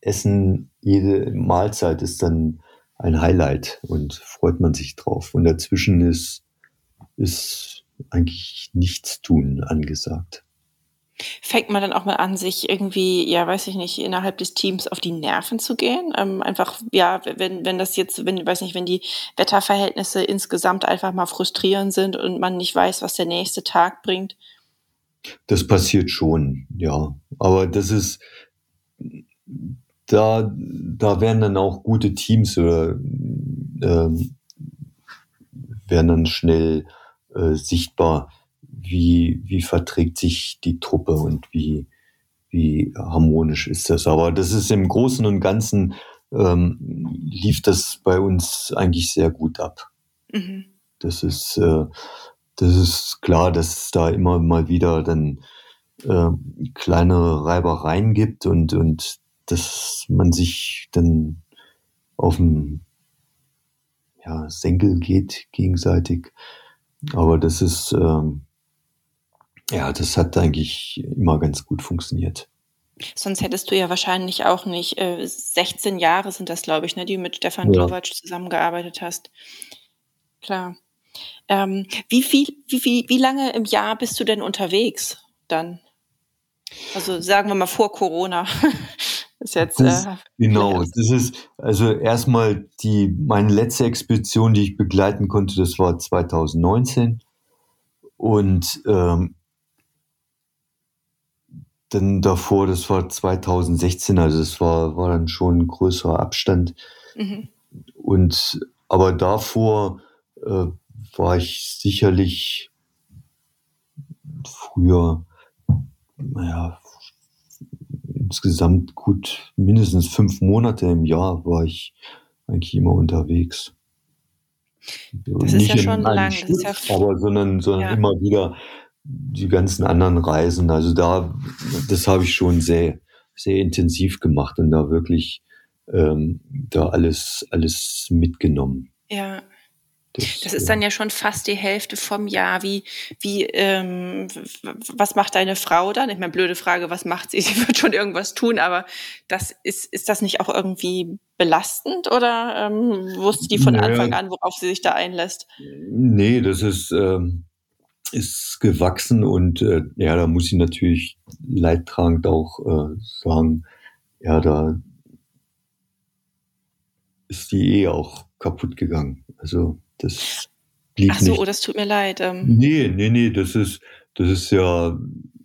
Essen, jede Mahlzeit ist dann ein Highlight und freut man sich drauf. Und dazwischen ist, ist eigentlich nichts tun angesagt. Fängt man dann auch mal an, sich irgendwie, ja, weiß ich nicht, innerhalb des Teams auf die Nerven zu gehen? Ähm, einfach, ja, wenn, wenn das jetzt, wenn, weiß nicht, wenn die Wetterverhältnisse insgesamt einfach mal frustrierend sind und man nicht weiß, was der nächste Tag bringt? Das passiert schon, ja. Aber das ist, da, da werden dann auch gute Teams oder ähm, werden dann schnell äh, sichtbar, wie, wie verträgt sich die Truppe und wie, wie harmonisch ist das. Aber das ist im Großen und Ganzen ähm, lief das bei uns eigentlich sehr gut ab. Mhm. Das ist, äh, das ist klar, dass es da immer mal wieder dann äh, kleine Reibereien gibt und, und dass man sich dann auf den ja, Senkel geht gegenseitig. Aber das ist, ähm, ja, das hat eigentlich immer ganz gut funktioniert. Sonst hättest du ja wahrscheinlich auch nicht, äh, 16 Jahre sind das, glaube ich, ne, die du mit Stefan ja. Zusammengearbeitet hast. Klar. Ähm, wie viel, wie viel, wie lange im Jahr bist du denn unterwegs dann? Also sagen wir mal vor Corona. *laughs* ist jetzt, das, äh, genau, das ist also erstmal die meine letzte Expedition, die ich begleiten konnte, das war 2019 und ähm, dann davor, das war 2016, also es war, war dann schon ein größerer Abstand. Mhm. Und aber davor äh, war ich sicherlich früher, naja, insgesamt gut mindestens fünf Monate im Jahr war ich eigentlich immer unterwegs. Das Nicht ist ja schon lang, Stück, ja aber sondern, sondern ja. immer wieder die ganzen anderen Reisen. Also da, das habe ich schon sehr, sehr intensiv gemacht und da wirklich ähm, da alles, alles mitgenommen. Ja. Das, das, ist dann ja schon fast die Hälfte vom Jahr. Wie, wie, ähm, was macht deine Frau dann? Ich meine, blöde Frage, was macht sie? *laughs* Sie wird schon irgendwas tun, aber das ist, ist das nicht auch irgendwie belastend oder ähm, wusste die von Anfang an, worauf sie sich da einlässt? Nee, das ist, ähm, ist gewachsen und äh, ja, da muss ich natürlich leidtragend auch äh, sagen, ja, da ist die Ehe auch kaputt gegangen. Also das blieb Ach so, nicht. oh, das tut mir leid. Ähm. Nee, nee, nee, das ist, das ist ja,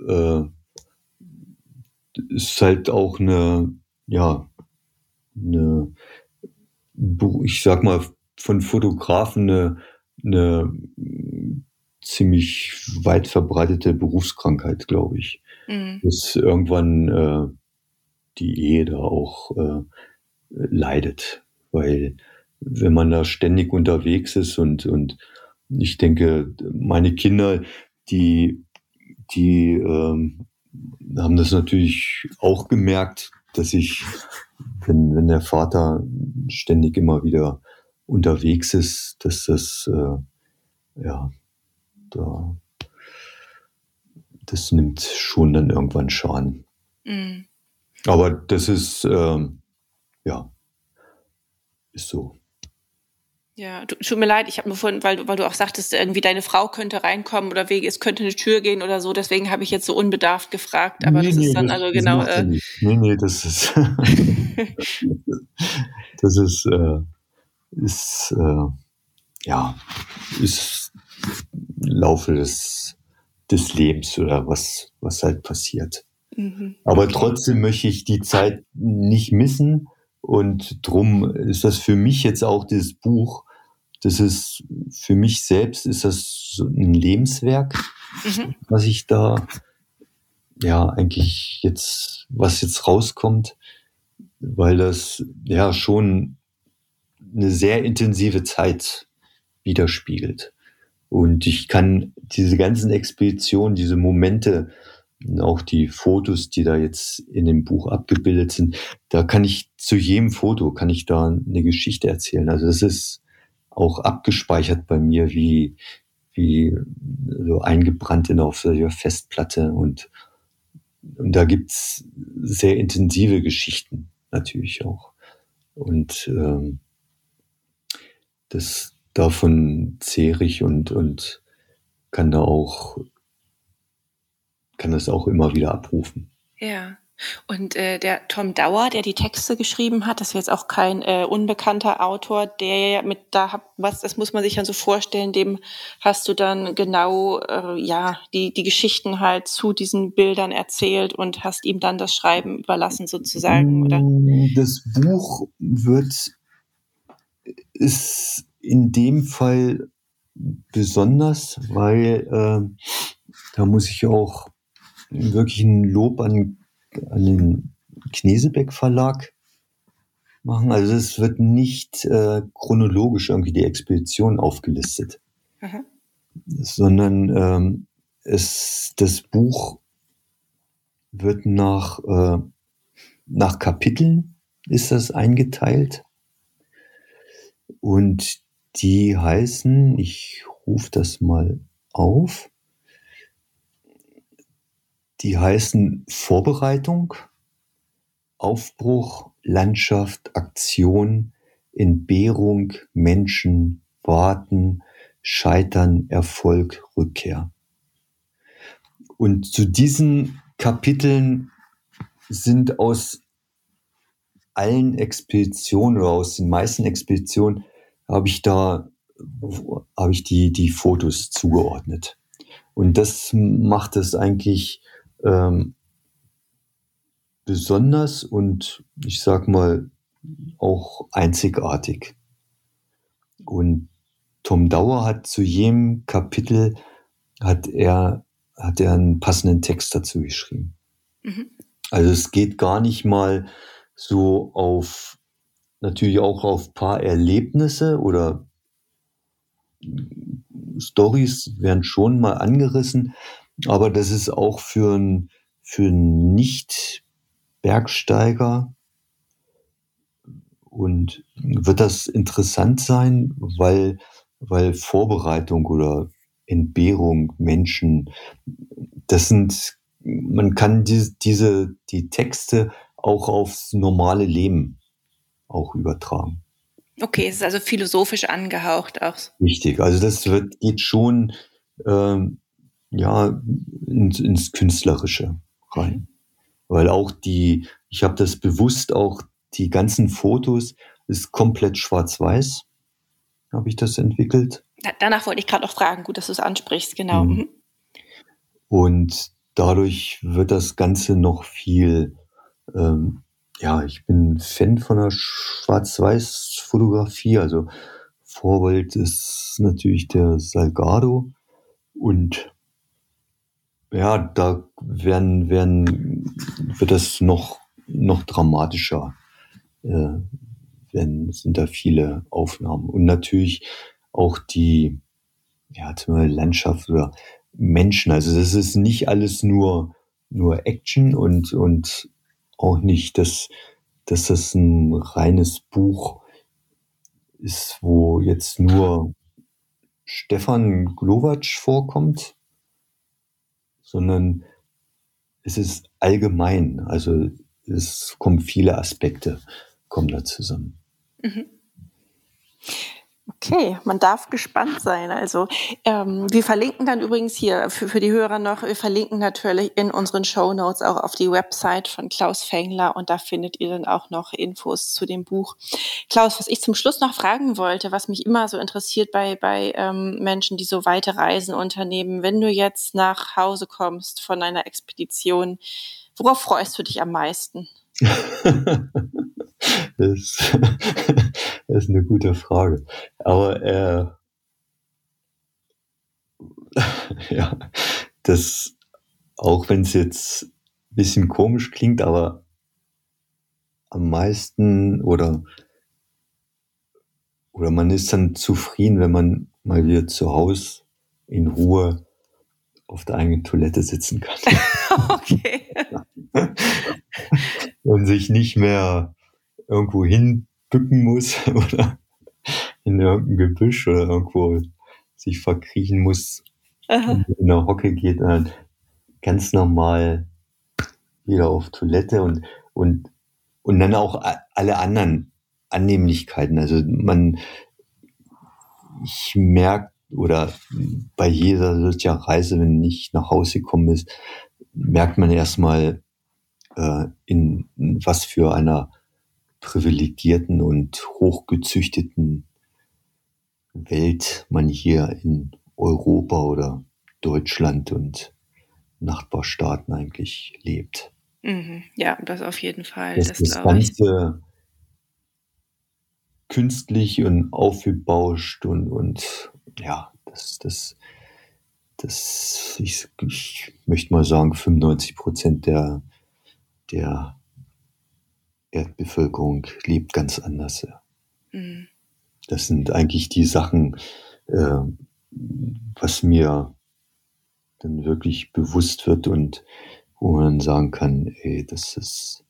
äh, ist halt auch eine, ja, eine, ich sag mal, von Fotografen eine, eine ziemlich weit verbreitete Berufskrankheit, glaube ich. Mhm. Dass irgendwann äh, die Ehe da auch äh, leidet. Weil wenn man da ständig unterwegs ist und, und ich denke, meine Kinder, die, die ähm, haben das natürlich auch gemerkt, dass ich, wenn, wenn der Vater ständig immer wieder unterwegs ist, dass das äh, ja da das nimmt schon dann irgendwann Schaden. Mhm. Aber das ist ähm, ja ist so. Ja, tut mir leid, ich habe nur vorhin, weil, weil du auch sagtest, irgendwie deine Frau könnte reinkommen oder wegen, es könnte eine Tür gehen oder so, deswegen habe ich jetzt so unbedarft gefragt, aber nee, das nee, ist dann das, also genau. Äh, nee, nee, das ist *laughs* das ist, äh, ist äh, ja, ist Laufe des, des Lebens oder was, was halt passiert. Mhm. Aber trotzdem möchte ich die Zeit nicht missen. Und drum ist das für mich jetzt auch dieses Buch das ist für mich selbst ist das so ein Lebenswerk, mhm. was ich da ja eigentlich jetzt, was jetzt rauskommt, weil das ja schon eine sehr intensive Zeit widerspiegelt. Und ich kann diese ganzen Expeditionen, diese Momente, auch die Fotos, die da jetzt in dem Buch abgebildet sind, da kann ich zu jedem Foto, kann ich da eine Geschichte erzählen. Also das ist, auch abgespeichert bei mir, wie, wie so eingebrannt in auf solcher Festplatte und, und da gibt's sehr intensive Geschichten natürlich auch. Und ähm, das davon zehre ich und, und kann da auch, kann das auch immer wieder abrufen. Ja. Und äh, der Tom Dauer, der die Texte geschrieben hat, das ist jetzt auch kein äh, unbekannter Autor, der mit da hat was, das muss man sich dann so vorstellen, dem hast du dann genau äh, ja die die Geschichten halt zu diesen Bildern erzählt und hast ihm dann das Schreiben überlassen sozusagen, oder? Das Buch wird ist in dem Fall besonders, weil äh, da muss ich auch wirklich ein Lob an an den Knesebeck Verlag machen. Also es wird nicht äh, chronologisch irgendwie die Expedition aufgelistet, Mhm. sondern ähm, es, das Buch wird nach, äh, nach Kapiteln ist das eingeteilt. Und die heißen, ich rufe das mal auf, die heißen Vorbereitung, Aufbruch, Landschaft, Aktion, Entbehrung, Menschen, Warten, Scheitern, Erfolg, Rückkehr. Und zu diesen Kapiteln sind aus allen Expeditionen oder aus den meisten Expeditionen habe ich da habe ich die die Fotos zugeordnet und das macht es eigentlich ähm, besonders und ich sag mal auch einzigartig. Und Tom Dauer hat zu jedem Kapitel hat er hat er einen passenden Text dazu geschrieben. Mhm. Also es geht gar nicht mal so auf natürlich auch auf paar Erlebnisse oder Stories werden schon mal angerissen, aber das ist auch für einen für einen Nicht-Bergsteiger und wird das interessant sein, weil, weil Vorbereitung oder Entbehrung, Menschen, das sind, man kann diese, diese, die Texte auch aufs normale Leben auch übertragen. Okay, es ist also philosophisch angehaucht auch. Richtig, also das wird, geht schon ähm, ja ins, ins Künstlerische rein, weil auch die, ich habe das bewusst auch die ganzen Fotos ist komplett schwarz-weiß, habe ich das entwickelt. Da- Danach wollte ich gerade noch fragen, gut, dass du es ansprichst, genau. Mhm. Mhm. Und dadurch wird das Ganze noch viel, ähm, ja, ich bin Fan von der Schwarz-Weiß-Fotografie. Also Vorbild ist natürlich der Salgado. Und ja, da werden, werden, wird das noch, noch dramatischer. Äh, werden, sind da viele Aufnahmen. Und natürlich auch die, ja, zum Beispiel Landschaft oder Menschen. Also das ist nicht alles nur, nur Action und, und auch nicht, dass, dass das ein reines Buch ist, wo jetzt nur Stefan Glovac vorkommt, sondern es ist allgemein. Also es kommen viele Aspekte, kommen da zusammen. Mhm. Okay, man darf gespannt sein. Also ähm, wir verlinken dann übrigens hier für, für die Hörer noch, wir verlinken natürlich in unseren Show Notes auch auf die Website von Klaus Fengler und da findet ihr dann auch noch Infos zu dem Buch. Klaus, was ich zum Schluss noch fragen wollte, was mich immer so interessiert bei, bei ähm, Menschen, die so weite Reisen unternehmen, wenn du jetzt nach Hause kommst von einer Expedition, worauf freust du dich am meisten? *laughs* Das, das *laughs* ist eine gute Frage. Aber äh, *laughs* ja, das, auch wenn es jetzt ein bisschen komisch klingt, aber am meisten oder, oder man ist dann zufrieden, wenn man mal wieder zu Hause in Ruhe auf der eigenen Toilette sitzen kann *laughs* okay. und sich nicht mehr irgendwo hinbücken muss *laughs* oder in irgendein Gebüsch oder irgendwo sich verkriechen muss Aha. in der Hocke geht dann ganz normal wieder auf Toilette und, und, und dann auch alle anderen Annehmlichkeiten. Also man, ich merke, oder bei jeder solcher Reise, wenn ich nach Hause gekommen ist, merkt man erstmal, äh, in was für einer privilegierten und hochgezüchteten Welt man hier in Europa oder Deutschland und Nachbarstaaten eigentlich lebt. Mhm. Ja, das auf jeden Fall. Dass Das, das ich. Ganze künstlich und aufgebauscht und, und ja, das, das, das, ich, ich möchte mal sagen, 95 Prozent der, der Erdbevölkerung lebt ganz anders. Mhm. Das sind eigentlich die Sachen, äh, was mir dann wirklich bewusst wird und wo man sagen kann, ey, das ist,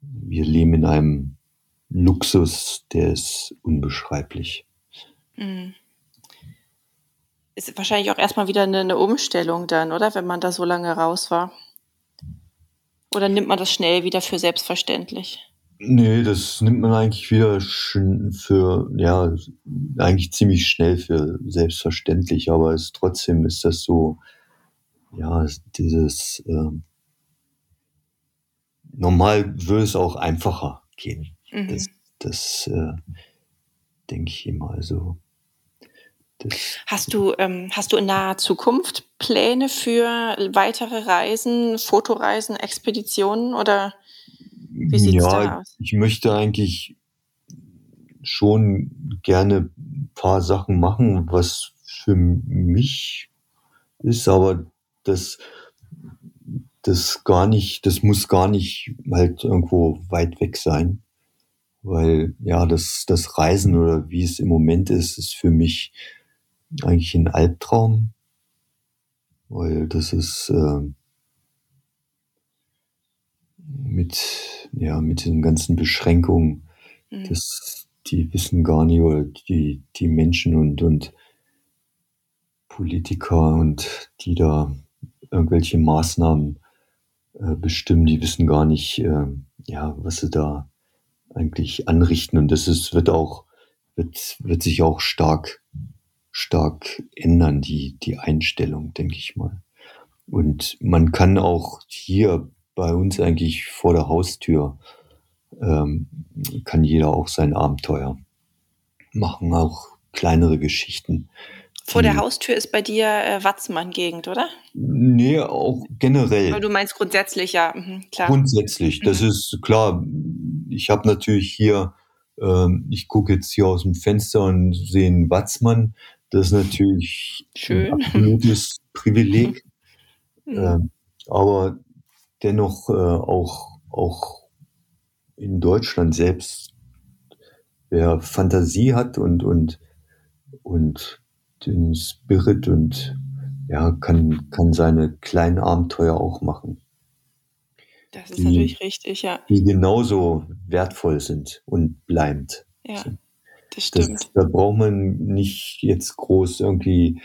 wir leben in einem Luxus, der ist unbeschreiblich. Mhm. Ist wahrscheinlich auch erstmal wieder eine, eine Umstellung dann, oder? Wenn man da so lange raus war. Oder nimmt man das schnell wieder für selbstverständlich? Nee, das nimmt man eigentlich wieder für, ja, eigentlich ziemlich schnell für selbstverständlich, aber es, trotzdem ist das so, ja, dieses, äh, normal würde es auch einfacher gehen. Mhm. Das, das äh, denke ich immer. Also, hast du, ähm, hast du in naher Zukunft Pläne für weitere Reisen, Fotoreisen, Expeditionen oder wie sieht es ja, da aus? Ich möchte eigentlich schon gerne ein paar Sachen machen, was für mich ist, aber das, das gar nicht, das muss gar nicht halt irgendwo weit weg sein. Weil ja, das, das Reisen oder wie es im Moment ist, ist für mich eigentlich ein Albtraum. Weil das ist äh, mit, ja, mit den ganzen Beschränkungen, mhm. das, die wissen gar nicht, oder die, die Menschen und, und Politiker und die da irgendwelche Maßnahmen äh, bestimmen, die wissen gar nicht, äh, ja, was sie da eigentlich anrichten. Und das ist, wird auch, wird, wird sich auch stark, stark ändern, die, die Einstellung, denke ich mal. Und man kann auch hier bei uns eigentlich vor der Haustür, ähm, kann jeder auch sein Abenteuer machen, auch kleinere Geschichten. Vor der Haustür ist bei dir äh, Watzmann-Gegend, oder? Nee, auch generell. Aber du meinst grundsätzlich, ja, mhm, klar. Grundsätzlich, das mhm. ist klar. Ich habe natürlich hier, ähm, ich gucke jetzt hier aus dem Fenster und sehe einen Watzmann. Das ist natürlich Schön. ein absolutes Privileg. Ähm, aber dennoch äh, auch, auch in Deutschland selbst, wer Fantasie hat und, und, und den Spirit und ja, kann, kann seine kleinen Abenteuer auch machen. Das ist die, natürlich richtig, ja. Die genauso wertvoll sind und bleibend. Ja, das stimmt. Das, da braucht man nicht jetzt groß irgendwie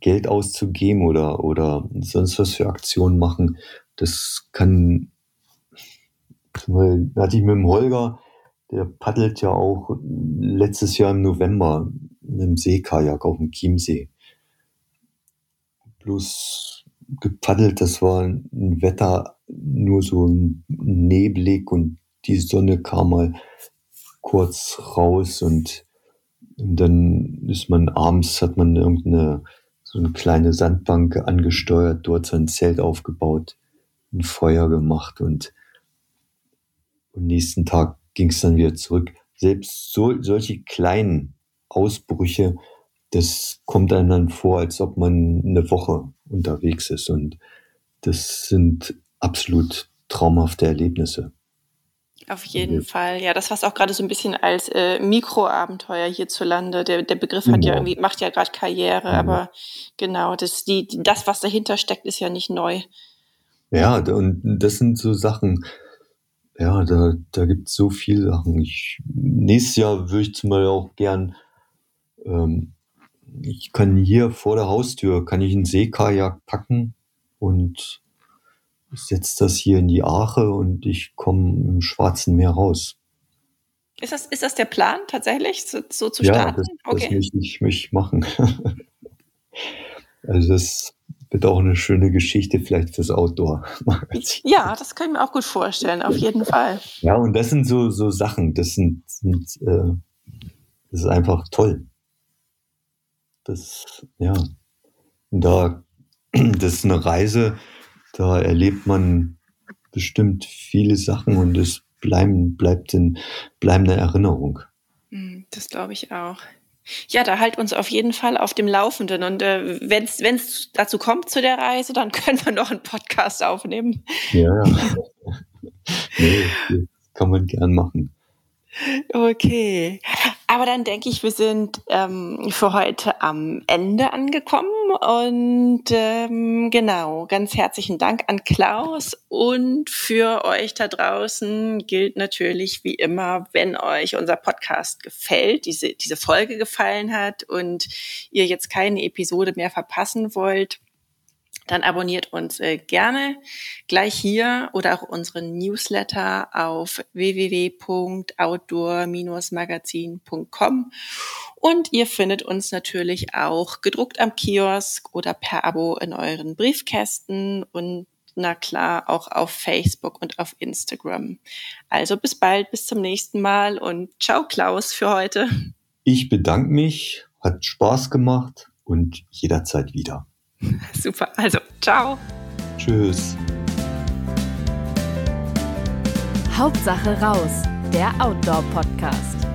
Geld auszugeben oder, oder sonst was für Aktionen machen. Das kann, da hatte ich mit dem Holger, der paddelt ja auch letztes Jahr im November mit dem Seekajak auf dem Chiemsee. Bloß gepaddelt, das war ein Wetter nur so neblig und die Sonne kam mal kurz raus und dann ist man abends, hat man irgendeine so eine kleine Sandbank angesteuert, dort sein Zelt aufgebaut ein Feuer gemacht und am nächsten Tag ging es dann wieder zurück. Selbst so, solche kleinen Ausbrüche, das kommt einem dann vor, als ob man eine Woche unterwegs ist. Und das sind absolut traumhafte Erlebnisse. Auf jeden also, Fall. Ja, das was auch gerade so ein bisschen als äh, Mikroabenteuer hierzulande. Der, der Begriff genau. hat ja genau. irgendwie, macht ja gerade Karriere, mhm. aber genau, das, die, das, was dahinter steckt, ist ja nicht neu. Ja, und das sind so Sachen, ja, da, da gibt es so viele Sachen. Ich, nächstes Jahr würde ich zum Beispiel auch gern, ähm, ich kann hier vor der Haustür, kann ich einen Seekajak packen und setze das hier in die Ache und ich komme im Schwarzen Meer raus. Ist das, ist das der Plan tatsächlich, so, so zu starten? Ja, das, okay. das möchte ich, möchte ich machen. *laughs* also das wird auch eine schöne Geschichte vielleicht fürs Outdoor. *laughs* Ja, das kann ich mir auch gut vorstellen, auf jeden Fall. Ja, und das sind so, so Sachen, das sind, sind äh, das ist einfach toll. Das, ja. Und da, *clears throat* das ist eine Reise, da erlebt man bestimmt viele Sachen und es bleiben, bleibt in bleibender Erinnerung. Hm, das glaube ich auch. Ja, da halt uns auf jeden Fall auf dem Laufenden. Und äh, wenn es dazu kommt zu der Reise, dann *laughs* können wir noch einen Podcast aufnehmen. Ja, ja. *laughs* nee, kann man gern machen. Okay, aber dann denke ich, wir sind ähm, für heute am Ende angekommen. Und ähm, genau, ganz herzlichen Dank an Klaus. Und für euch da draußen gilt natürlich wie immer, wenn euch unser Podcast gefällt, diese, diese Folge gefallen hat und ihr jetzt keine Episode mehr verpassen wollt, dann abonniert uns äh, gerne gleich hier oder auch unseren Newsletter auf www.outdoor-magazin.com und ihr findet uns natürlich auch gedruckt am Kiosk oder per Abo in euren Briefkästen und na klar auch auf Facebook und auf Instagram. Also bis bald, bis zum nächsten Mal und ciao Klaus für heute. Ich bedanke mich, hat Spaß gemacht und jederzeit wieder. *laughs* Super, also ciao. Tschüss. Hauptsache raus, der Outdoor-Podcast.